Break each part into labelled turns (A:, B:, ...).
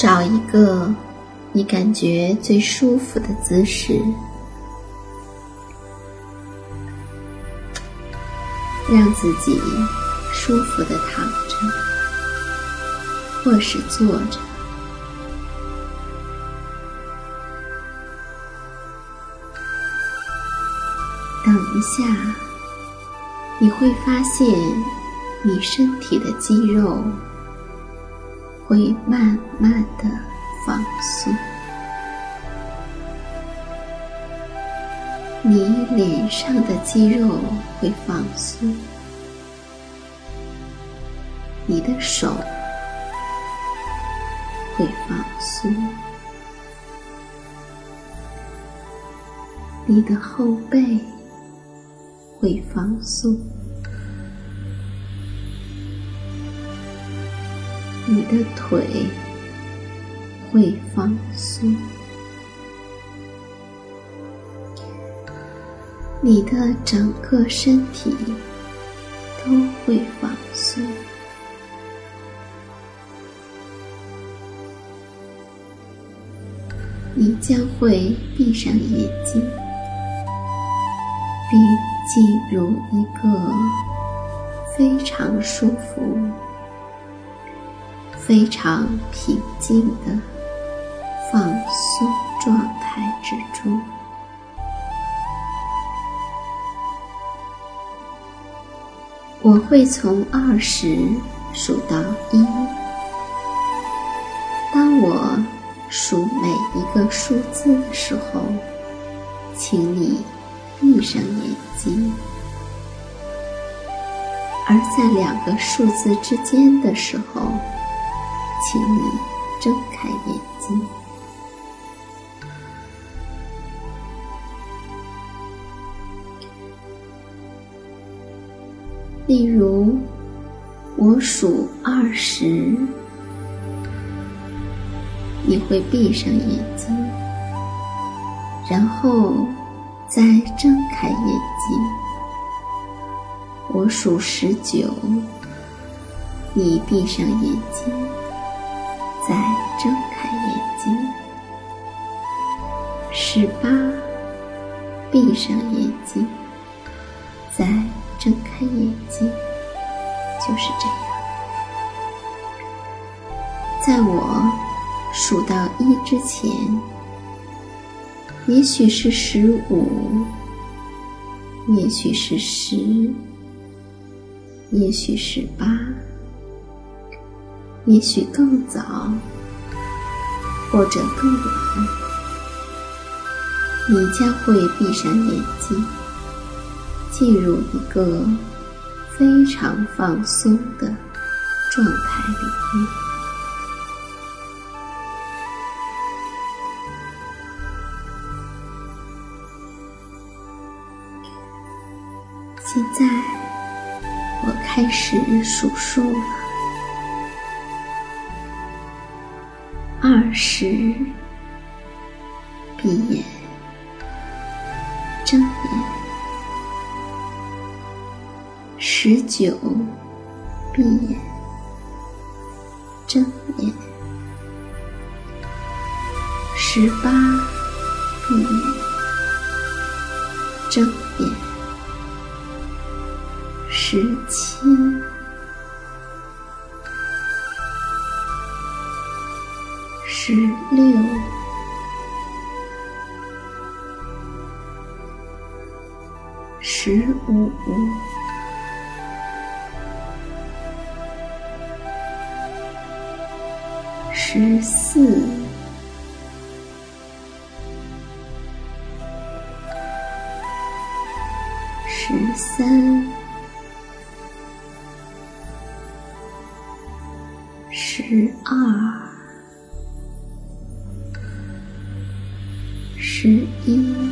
A: 找一个你感觉最舒服的姿势，让自己舒服的躺着，或是坐着。等一下，你会发现你身体的肌肉。会慢慢的放松，你脸上的肌肉会放松，你的手会放松，你的后背会放松。你的腿会放松，你的整个身体都会放松。你将会闭上眼睛，并进入一个非常舒服。非常平静的放松状态之中，我会从二十数到一。当我数每一个数字的时候，请你闭上眼睛；而在两个数字之间的时候，请你睁开眼睛。例如，我数二十，你会闭上眼睛，然后再睁开眼睛。我数十九，你闭上眼睛。再睁开眼睛，十八，闭上眼睛，再睁开眼睛，就是这样。在我数到一之前，也许是十五，也许是十，也许是八，也许更早，或者更晚，你将会闭上眼睛，进入一个非常放松的状态里面。现在，我开始数数了。二十，闭眼，睁眼。十九，闭眼，睁眼。十八，闭眼，睁眼。十七，六，十五，十四，十三。十二，十一，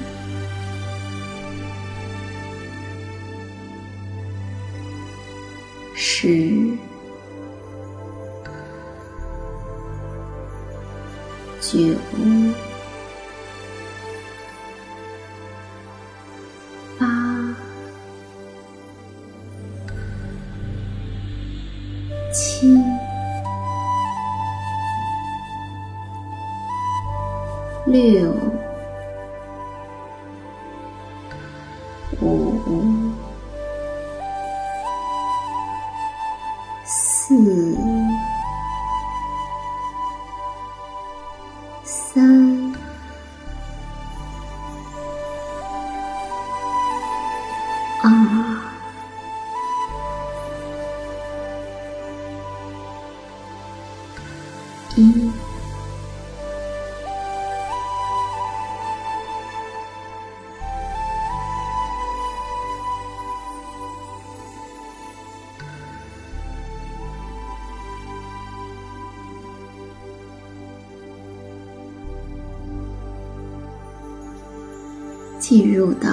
A: 进入到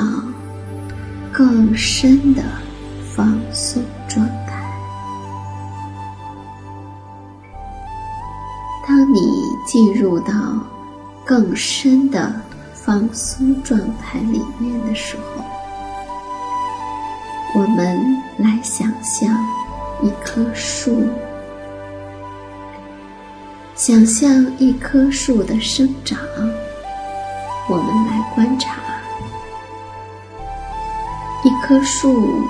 A: 更深的放松状态。当你进入到更深的放松状态里面的时候，我们来想象一棵树，想象一棵树的生长，我们来观察。一棵树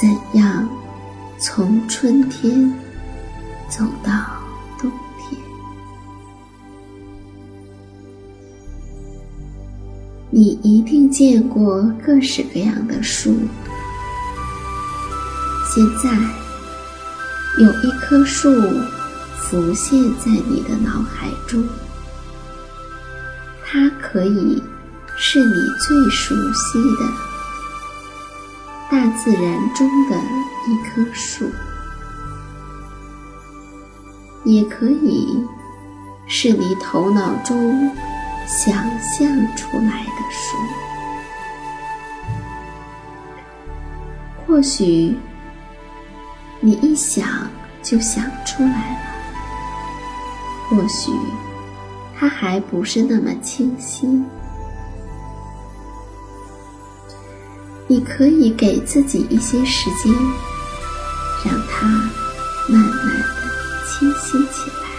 A: 怎样从春天走到冬天？你一定见过各式各样的树。现在有一棵树浮现在你的脑海中，它可以是你最熟悉的。大自然中的一棵树，也可以是你头脑中想象出来的树。或许你一想就想出来了，或许它还不是那么清晰。你可以给自己一些时间，让它慢慢的清晰起来。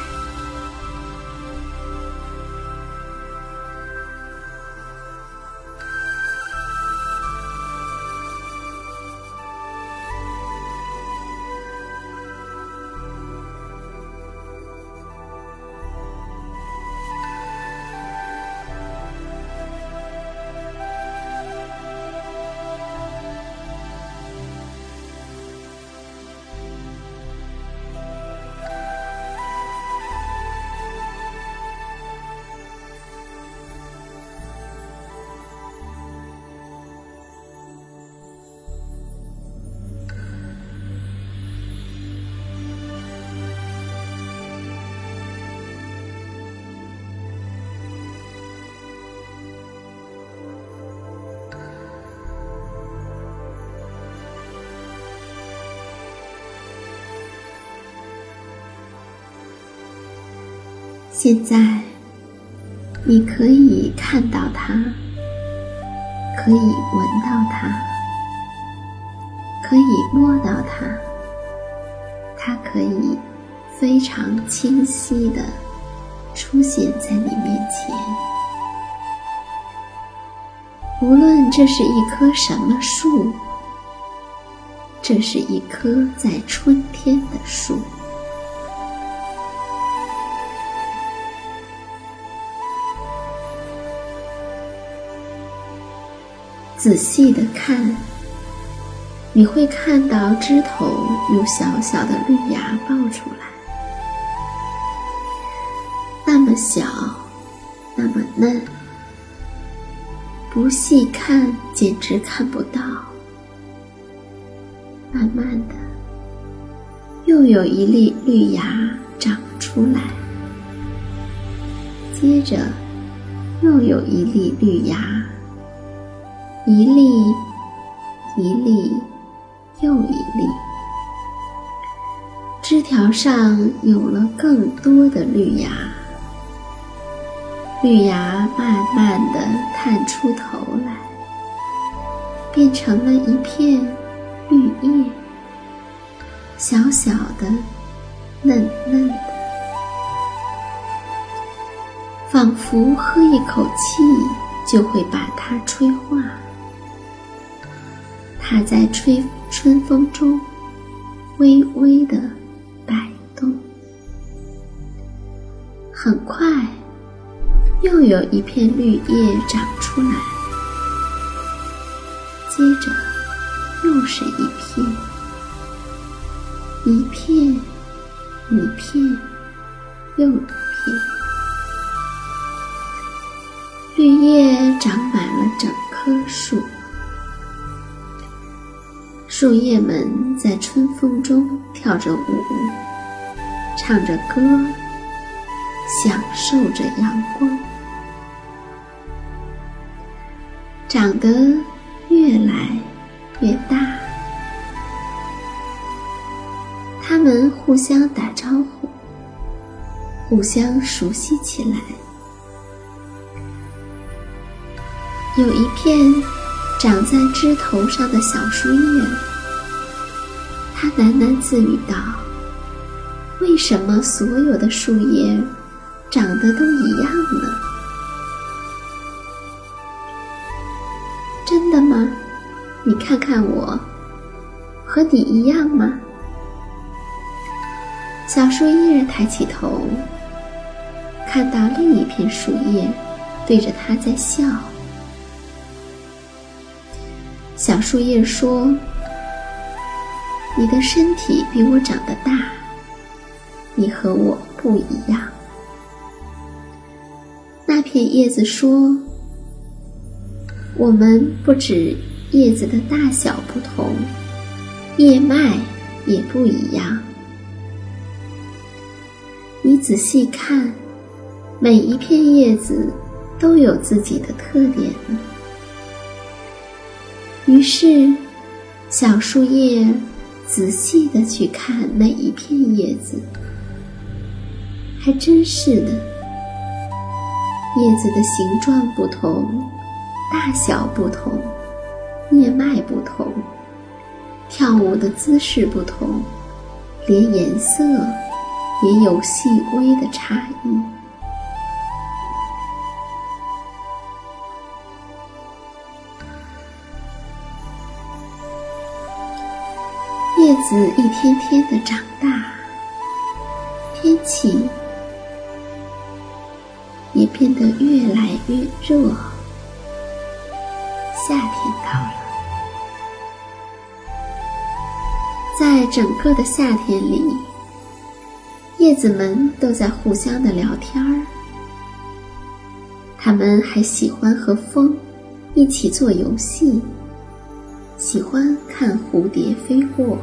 A: 现在，你可以看到它，可以闻到它，可以摸到它，它可以非常清晰的出现在你面前。无论这是一棵什么树，这是一棵在春天的树。仔细的看，你会看到枝头有小小的绿芽冒出来，那么小，那么嫩，不细看简直看不到。慢慢的，又有一粒绿芽长出来，接着又有一粒绿芽。一粒，一粒，又一粒，枝条上有了更多的绿芽，绿芽慢慢的探出头来，变成了一片绿叶，小小的，嫩嫩的，仿佛喝一口气就会把它吹化。它在吹春风中微微的摆动，很快又有一片绿叶长出来，接着又是一片，一片，一片，又一片，绿叶长满了整棵树。树叶们在春风中跳着舞，唱着歌，享受着阳光，长得越来越大。它们互相打招呼，互相熟悉起来。有一片长在枝头上的小树叶。他喃喃自语道：“为什么所有的树叶长得都一样呢？真的吗？你看看我，和你一样吗？”小树叶抬起头，看到另一片树叶对着它在笑。小树叶说。你的身体比我长得大，你和我不一样。那片叶子说：“我们不止叶子的大小不同，叶脉也不一样。你仔细看，每一片叶子都有自己的特点。”于是，小树叶。仔细的去看每一片叶子，还真是的。叶子的形状不同，大小不同，叶脉不同，跳舞的姿势不同，连颜色也有细微的差异。子一天天的长大，天气也变得越来越热。夏天到了，在整个的夏天里，叶子们都在互相的聊天儿。他们还喜欢和风一起做游戏。喜欢看蝴蝶飞过，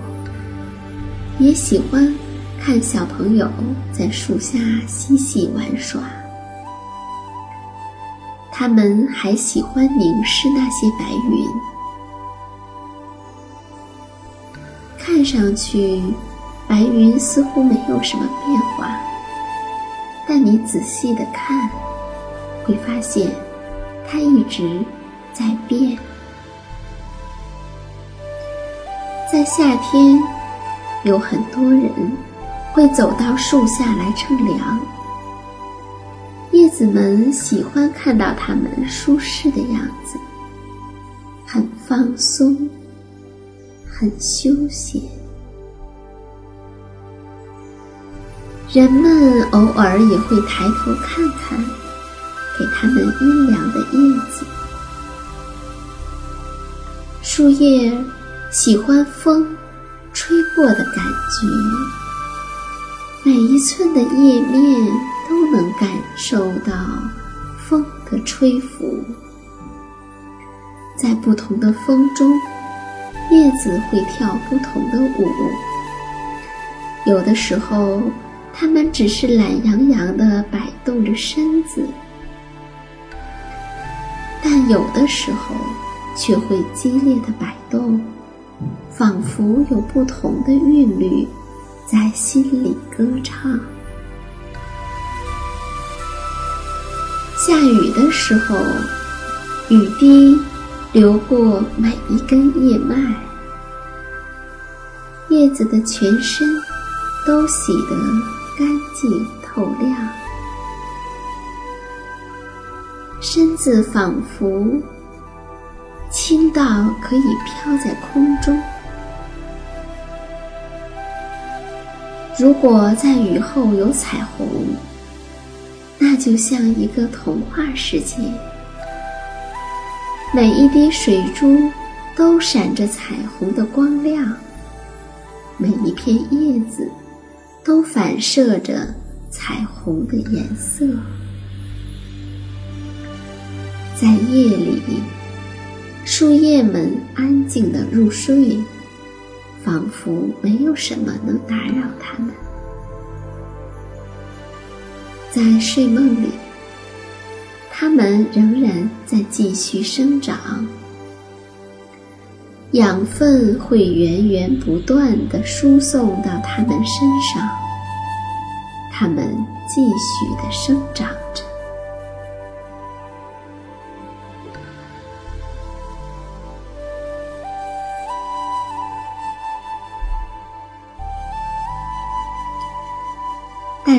A: 也喜欢看小朋友在树下嬉戏玩耍。他们还喜欢凝视那些白云，看上去白云似乎没有什么变化，但你仔细的看，会发现它一直在变。在夏天，有很多人会走到树下来乘凉。叶子们喜欢看到它们舒适的样子，很放松，很休闲。人们偶尔也会抬头看看，给它们阴凉的叶子。树叶。喜欢风吹过的感觉，每一寸的叶面都能感受到风的吹拂。在不同的风中，叶子会跳不同的舞。有的时候，它们只是懒洋洋地摆动着身子；但有的时候，却会激烈的摆动。仿佛有不同的韵律在心里歌唱。下雨的时候，雨滴流过每一根叶脉，叶子的全身都洗得干净透亮，身子仿佛轻到可以飘在空中。如果在雨后有彩虹，那就像一个童话世界。每一滴水珠都闪着彩虹的光亮，每一片叶子都反射着彩虹的颜色。在夜里，树叶们安静的入睡。仿佛没有什么能打扰他们，在睡梦里，他们仍然在继续生长，养分会源源不断的输送到他们身上，他们继续的生长着。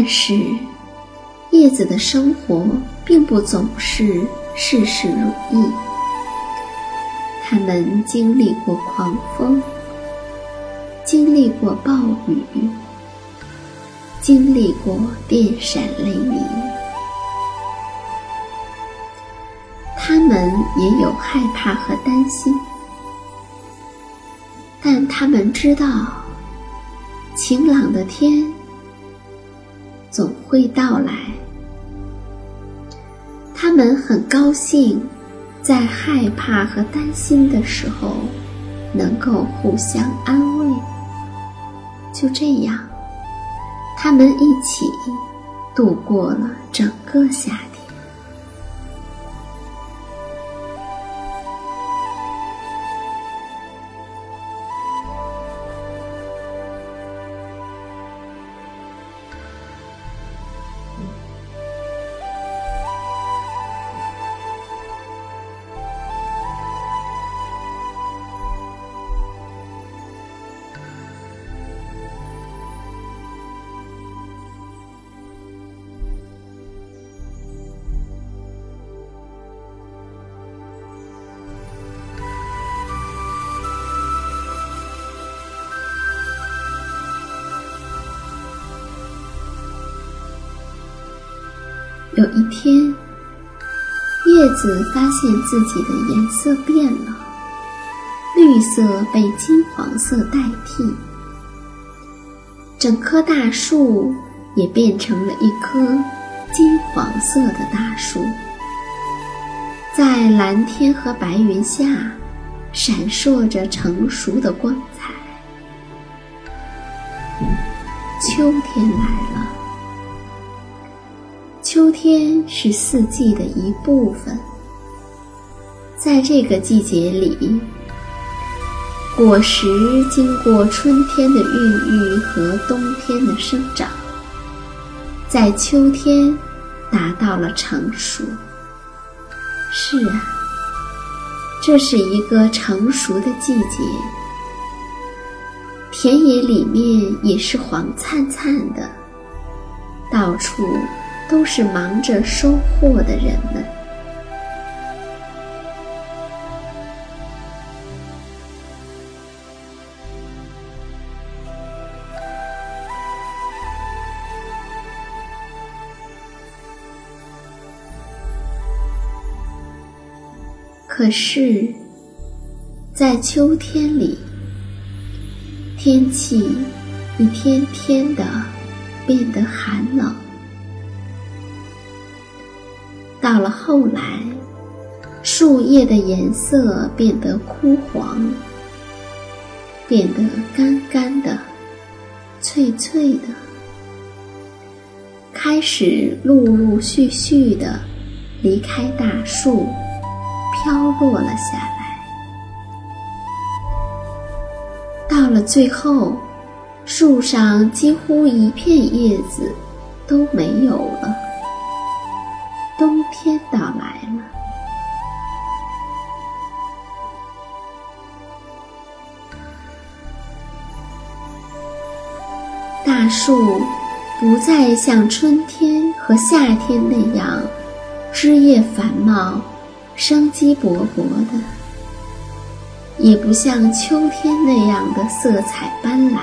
A: 是，叶子的生活并不总是事事如意。它们经历过狂风，经历过暴雨，经历过电闪雷鸣。他们也有害怕和担心，但他们知道，晴朗的天。会到来。他们很高兴，在害怕和担心的时候，能够互相安慰。就这样，他们一起度过了整个夏。有一天，叶子发现自己的颜色变了，绿色被金黄色代替，整棵大树也变成了一棵金黄色的大树，在蓝天和白云下闪烁着成熟的光彩。秋天来了。秋天是四季的一部分，在这个季节里，果实经过春天的孕育和冬天的生长，在秋天达到了成熟。是啊，这是一个成熟的季节。田野里面也是黄灿灿的，到处都是忙着收获的人们。可是，在秋天里，天气一天天的变得寒冷。到了后来，树叶的颜色变得枯黄，变得干干的、脆脆的，开始陆陆续续的离开大树。飘落了下来，到了最后，树上几乎一片叶子都没有了。天到来了，大树不再像春天和夏天那样枝叶繁茂。生机勃勃的，也不像秋天那样的色彩斑斓。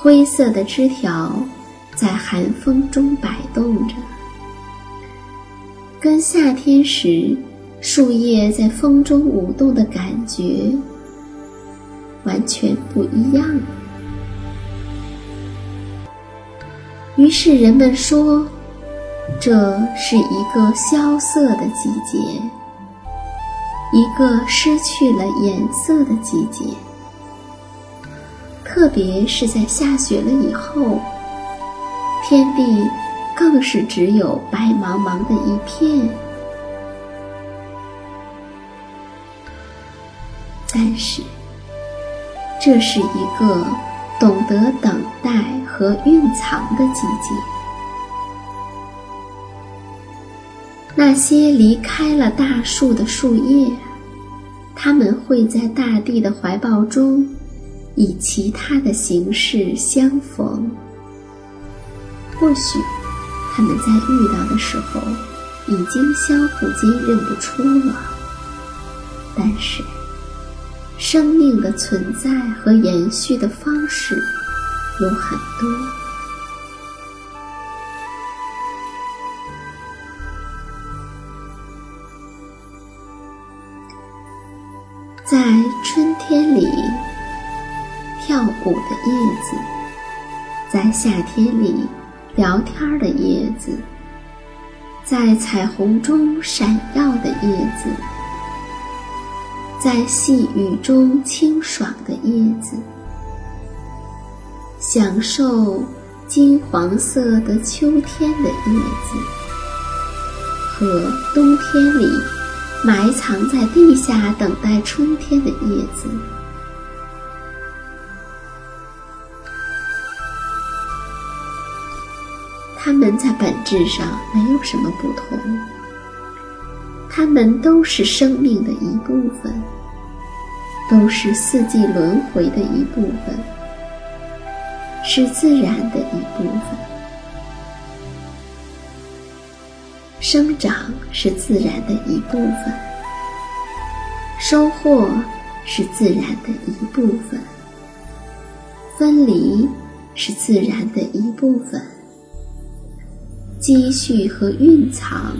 A: 灰色的枝条在寒风中摆动着，跟夏天时树叶在风中舞动的感觉完全不一样。于是人们说。这是一个萧瑟的季节，一个失去了颜色的季节。特别是在下雪了以后，天地更是只有白茫茫的一片。但是，这是一个懂得等待和蕴藏的季节。那些离开了大树的树叶，它们会在大地的怀抱中，以其他的形式相逢。或许，他们在遇到的时候，已经相互间认不出了。但是，生命的存在和延续的方式有很多。在春天里跳舞的叶子，在夏天里聊天的叶子，在彩虹中闪耀的叶子，在细雨中清爽的叶子，享受金黄色的秋天的叶子和冬天里。埋藏在地下等待春天的叶子，它们在本质上没有什么不同，它们都是生命的一部分，都是四季轮回的一部分，是自然的一部分。生长是自然的一部分，收获是自然的一部分，分离是自然的一部分，积蓄和蕴藏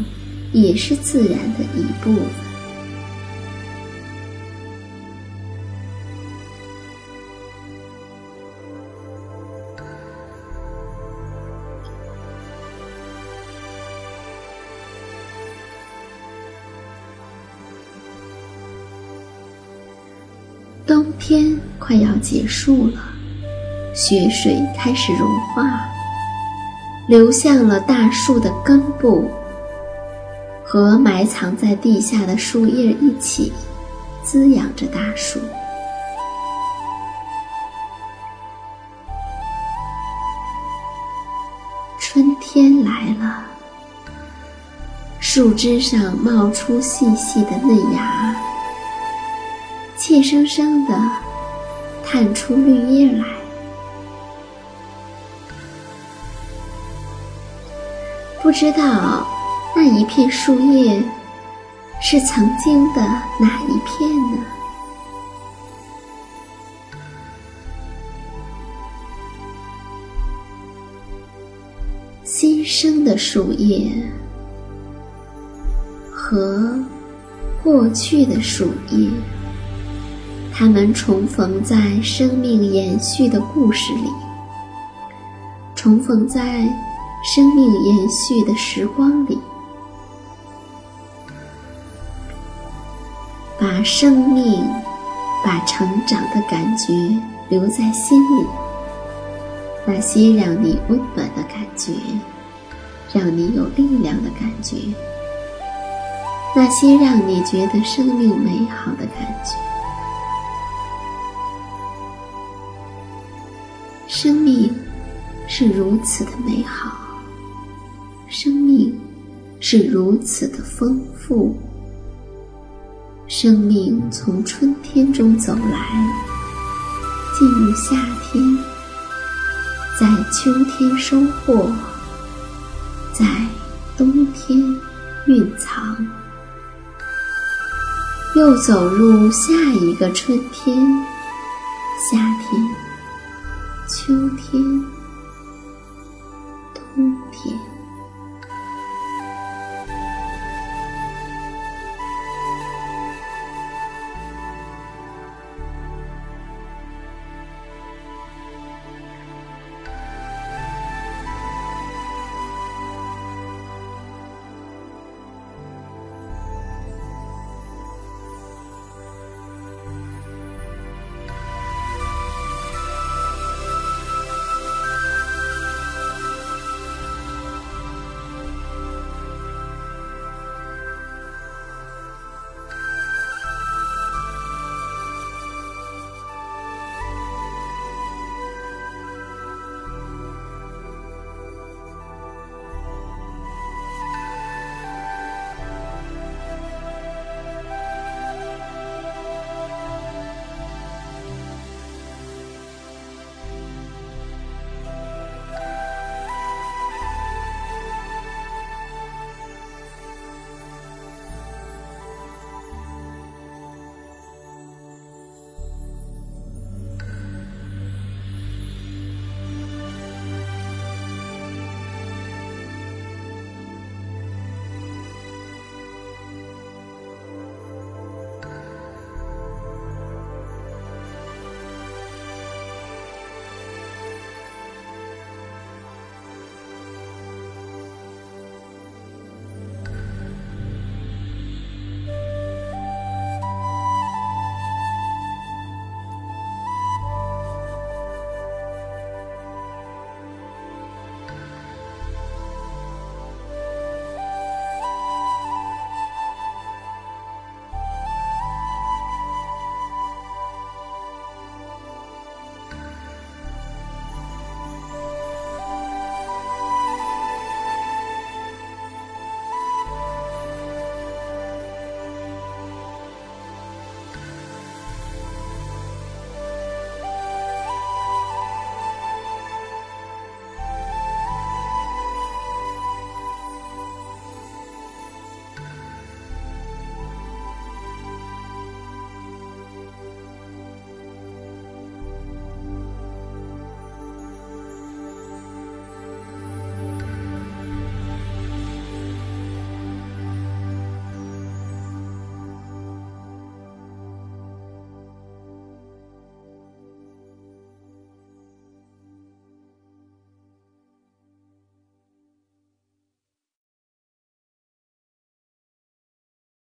A: 也是自然的一部分。冬天快要结束了，雪水开始融化，流向了大树的根部，和埋藏在地下的树叶一起，滋养着大树。春天来了，树枝上冒出细细的嫩芽，怯生生地探出绿叶来。不知道那一片树叶是曾经的哪一片呢？新生的树叶和过去的树叶，它们重逢在生命延续的故事里，重逢在生命延续的时光里，把生命、把成长的感觉留在心里。那些让你温暖的感觉，让你有力量的感觉，那些让你觉得生命美好的感觉，生命是如此的美好，生命是如此的丰富，生命从春天中走来，进入夏天。在秋天收获，在冬天蕴藏，又走入下一个春天、夏天、秋天。冬天